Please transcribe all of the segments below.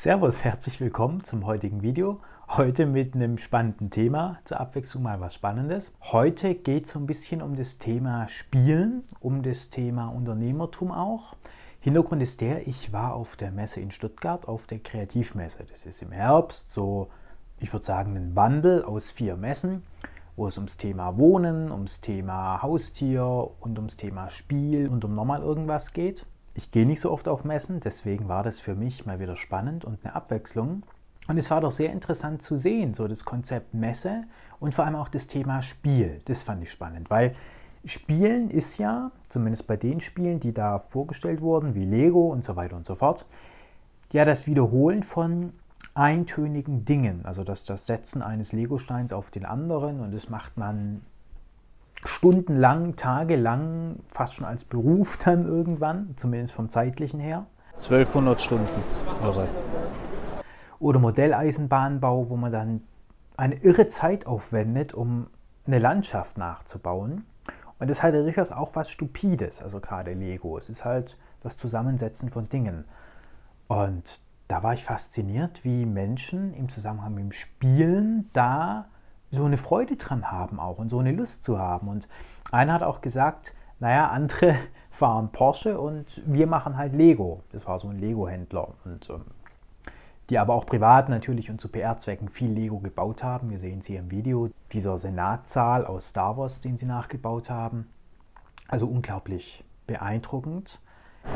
Servus, herzlich willkommen zum heutigen Video. Heute mit einem spannenden Thema, zur Abwechslung mal was Spannendes. Heute geht es so ein bisschen um das Thema Spielen, um das Thema Unternehmertum auch. Hintergrund ist der, ich war auf der Messe in Stuttgart, auf der Kreativmesse. Das ist im Herbst so, ich würde sagen, ein Wandel aus vier Messen, wo es ums Thema Wohnen, ums Thema Haustier und ums Thema Spiel und um nochmal irgendwas geht. Ich gehe nicht so oft auf Messen, deswegen war das für mich mal wieder spannend und eine Abwechslung. Und es war doch sehr interessant zu sehen, so das Konzept Messe und vor allem auch das Thema Spiel. Das fand ich spannend, weil Spielen ist ja, zumindest bei den Spielen, die da vorgestellt wurden, wie Lego und so weiter und so fort, ja das Wiederholen von eintönigen Dingen, also das, das Setzen eines Legosteins auf den anderen und das macht man stundenlang, tagelang, fast schon als Beruf dann irgendwann, zumindest vom zeitlichen her. 1200 Stunden. Irre. Oder Modelleisenbahnbau, wo man dann eine irre Zeit aufwendet, um eine Landschaft nachzubauen. Und das hat ja durchaus auch was Stupides, also gerade Lego. Es ist halt das Zusammensetzen von Dingen. Und da war ich fasziniert, wie Menschen im Zusammenhang mit dem Spielen da so eine Freude dran haben auch und so eine Lust zu haben. Und einer hat auch gesagt, naja, andere fahren Porsche und wir machen halt Lego. Das war so ein Lego-Händler. Und ähm, die aber auch privat natürlich und zu PR-Zwecken viel Lego gebaut haben. Wir sehen es hier im Video. Dieser Senatsaal aus Star Wars, den sie nachgebaut haben. Also unglaublich beeindruckend.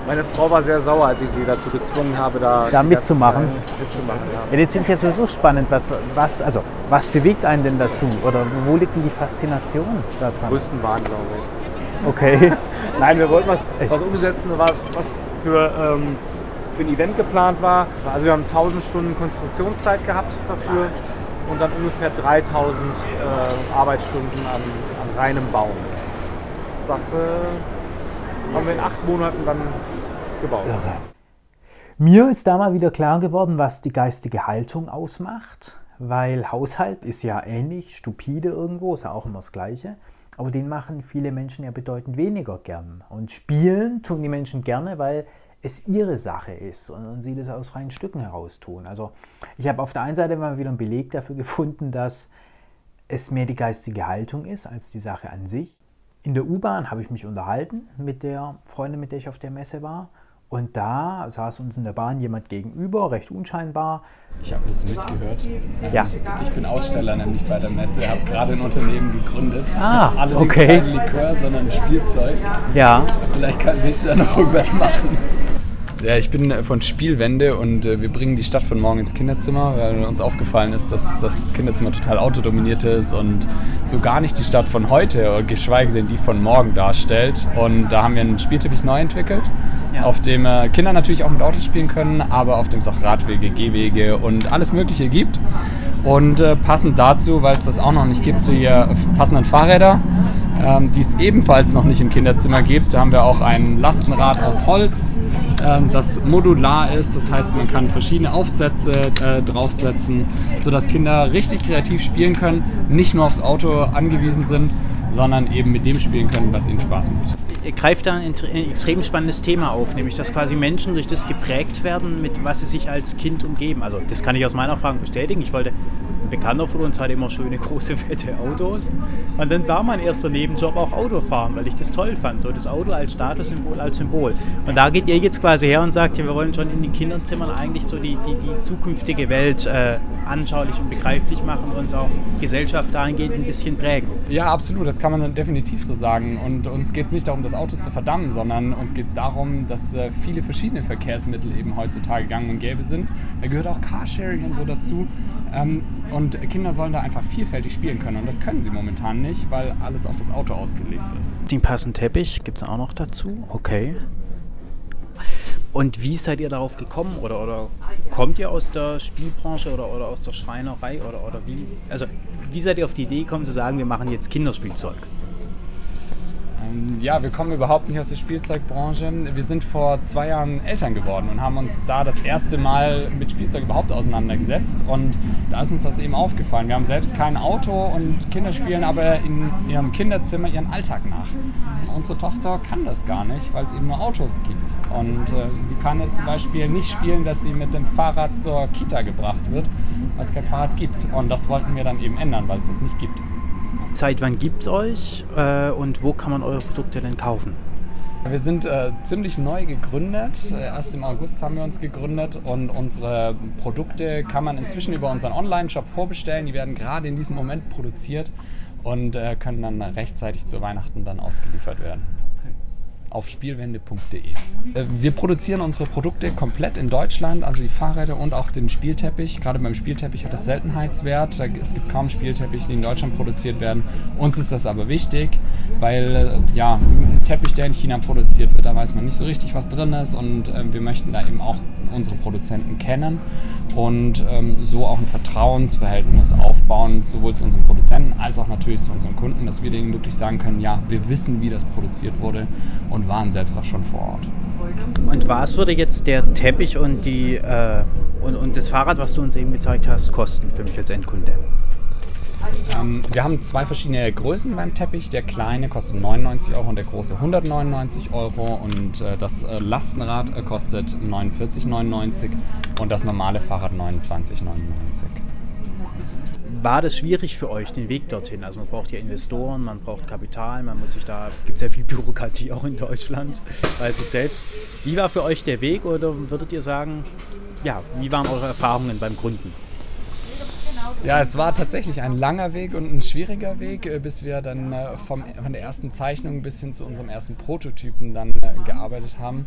Meine Frau war sehr sauer, als ich sie dazu gezwungen habe, da, da mitzumachen. mitzumachen ja. ja. das finde ich ja sowieso spannend. Was, was, also, was bewegt einen denn dazu? Oder wo liegt denn die Faszination daran? Größtenwahn, glaube ich. Okay. Nein, wir wollten was, was umsetzen, was, was für, ähm, für ein Event geplant war. Also wir haben 1000 Stunden Konstruktionszeit gehabt dafür und dann ungefähr 3000 äh, Arbeitsstunden an, an reinem Bauen. Das äh, haben wir in acht Monaten dann gebaut. Irre. Mir ist da mal wieder klar geworden, was die geistige Haltung ausmacht, weil Haushalt ist ja ähnlich, stupide irgendwo, ist ja auch immer das Gleiche, aber den machen viele Menschen ja bedeutend weniger gern. Und spielen tun die Menschen gerne, weil es ihre Sache ist und sie das aus freien Stücken heraus tun. Also ich habe auf der einen Seite mal wieder einen Beleg dafür gefunden, dass es mehr die geistige Haltung ist als die Sache an sich. In der U-Bahn habe ich mich unterhalten mit der Freundin, mit der ich auf der Messe war. Und da saß uns in der Bahn jemand gegenüber, recht unscheinbar. Ich habe ein bisschen mitgehört. Ja. Ich bin Aussteller nämlich bei der Messe, habe gerade ein Unternehmen gegründet. Ah, Allerdings okay. kein Likör, sondern Spielzeug. Ja. Vielleicht kann, willst du da noch irgendwas machen. Ja, ich bin von Spielwende und äh, wir bringen die Stadt von morgen ins Kinderzimmer, weil uns aufgefallen ist, dass das Kinderzimmer total autodominiert ist und so gar nicht die Stadt von heute, geschweige denn die von morgen darstellt. Und da haben wir einen Spielteppich neu entwickelt, ja. auf dem äh, Kinder natürlich auch mit Autos spielen können, aber auf dem es auch Radwege, Gehwege und alles Mögliche gibt. Und äh, passend dazu, weil es das auch noch nicht gibt, hier passenden Fahrräder ähm, die es ebenfalls noch nicht im Kinderzimmer gibt. Da haben wir auch ein Lastenrad aus Holz, ähm, das modular ist. Das heißt, man kann verschiedene Aufsätze äh, draufsetzen, sodass Kinder richtig kreativ spielen können, nicht nur aufs Auto angewiesen sind, sondern eben mit dem spielen können, was ihnen Spaß macht. Greift da ein extrem spannendes Thema auf, nämlich dass quasi Menschen durch das geprägt werden, mit was sie sich als Kind umgeben. Also das kann ich aus meiner Erfahrung bestätigen. Ich wollte ein Bekannter von uns hatte immer schöne große fette Autos. Und dann war mein erster Nebenjob auch Autofahren, weil ich das toll fand. So das Auto als Statussymbol, als Symbol. Und da geht ihr jetzt quasi her und sagt, ja, wir wollen schon in den Kinderzimmern eigentlich so die, die, die zukünftige Welt äh, anschaulich und begreiflich machen und auch Gesellschaft dahingehend ein bisschen prägen. Ja, absolut. Das kann man definitiv so sagen. Und uns geht es nicht darum, das Auto zu verdammen, sondern uns geht es darum, dass äh, viele verschiedene Verkehrsmittel eben heutzutage gang und gäbe sind. Da gehört auch Carsharing und so dazu. Ähm, und Kinder sollen da einfach vielfältig spielen können. Und das können sie momentan nicht, weil alles auf das Auto ausgelegt ist. Den passenden Teppich gibt es auch noch dazu. Okay. Und wie seid ihr darauf gekommen? Oder, oder kommt ihr aus der Spielbranche oder, oder aus der Schreinerei? Oder, oder wie? Also, wie seid ihr auf die Idee gekommen zu sagen, wir machen jetzt Kinderspielzeug? Ähm, ja, wir kommen überhaupt nicht aus der Spielzeugbranche. Wir sind vor zwei Jahren Eltern geworden und haben uns da das erste Mal mit Spielzeug überhaupt auseinandergesetzt. Und da ist uns das eben aufgefallen. Wir haben selbst kein Auto und Kinder spielen aber in ihrem Kinderzimmer ihren Alltag nach. Und unsere Tochter kann das gar nicht, weil es eben nur Autos gibt. Und äh, sie kann jetzt zum Beispiel nicht spielen, dass sie mit dem Fahrrad zur Kita gebracht wird, weil es kein Fahrrad gibt. Und das wollten wir dann eben ändern, weil es es nicht gibt. Seit wann gibt es euch äh, und wo kann man eure Produkte denn kaufen? Wir sind äh, ziemlich neu gegründet. Äh, erst im August haben wir uns gegründet und unsere Produkte kann man inzwischen über unseren Online-Shop vorbestellen. Die werden gerade in diesem Moment produziert und äh, können dann rechtzeitig zu Weihnachten dann ausgeliefert werden auf spielwende.de. Äh, wir produzieren unsere Produkte komplett in Deutschland, also die Fahrräder und auch den Spielteppich. Gerade beim Spielteppich hat das Seltenheitswert. Es gibt kaum Spielteppiche, die in Deutschland produziert werden. Uns ist das aber wichtig, weil äh, ja, ein Teppich, der in China produziert wird, da weiß man nicht so richtig, was drin ist und äh, wir möchten da eben auch unsere Produzenten kennen und ähm, so auch ein Vertrauensverhältnis aufbauen, sowohl zu unseren Produzenten als auch natürlich zu unseren Kunden, dass wir denen wirklich sagen können, ja, wir wissen, wie das produziert wurde und und waren selbst auch schon vor Ort. Und was würde jetzt der Teppich und, die, äh, und, und das Fahrrad, was du uns eben gezeigt hast, kosten für mich als Endkunde? Ähm, wir haben zwei verschiedene Größen beim Teppich. Der kleine kostet 99 Euro und der große 199 Euro. Und äh, das äh, Lastenrad äh, kostet 49,99 und das normale Fahrrad 29,99 war das schwierig für euch, den Weg dorthin? Also man braucht ja Investoren, man braucht Kapital, man muss sich da, gibt sehr viel Bürokratie auch in Deutschland, weiß ich selbst. Wie war für euch der Weg oder würdet ihr sagen, ja, wie waren eure Erfahrungen beim Gründen? Ja, es war tatsächlich ein langer Weg und ein schwieriger Weg, äh, bis wir dann äh, vom, von der ersten Zeichnung bis hin zu unserem ersten Prototypen dann äh, gearbeitet haben.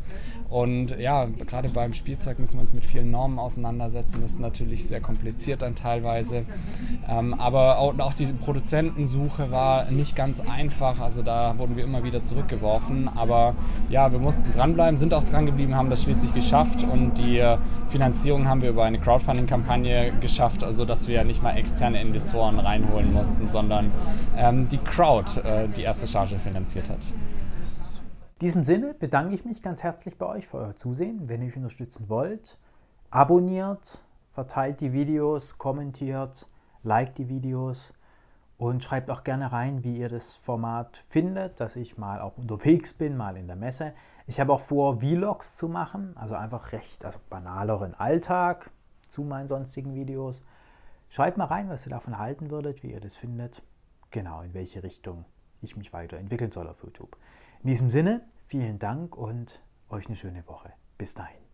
Und ja, gerade beim Spielzeug müssen wir uns mit vielen Normen auseinandersetzen. Das ist natürlich sehr kompliziert dann teilweise. Ähm, aber auch, die Produzentensuche war nicht ganz einfach. Also da wurden wir immer wieder zurückgeworfen. Aber ja, wir mussten dranbleiben, sind auch dran geblieben, haben das schließlich geschafft. Und die Finanzierung haben wir über eine Crowdfunding-Kampagne geschafft, also dass wir nicht mal externe Investoren reinholen mussten, sondern ähm, die Crowd äh, die erste Charge finanziert hat. In diesem Sinne bedanke ich mich ganz herzlich bei euch für euer Zusehen. Wenn ihr mich unterstützen wollt, abonniert, verteilt die Videos, kommentiert, liked die Videos und schreibt auch gerne rein, wie ihr das Format findet, dass ich mal auch unterwegs bin, mal in der Messe. Ich habe auch vor, Vlogs zu machen, also einfach recht, also banaleren Alltag zu meinen sonstigen Videos. Schreibt mal rein, was ihr davon halten würdet, wie ihr das findet. Genau, in welche Richtung ich mich weiterentwickeln soll auf YouTube. In diesem Sinne, vielen Dank und euch eine schöne Woche. Bis dahin.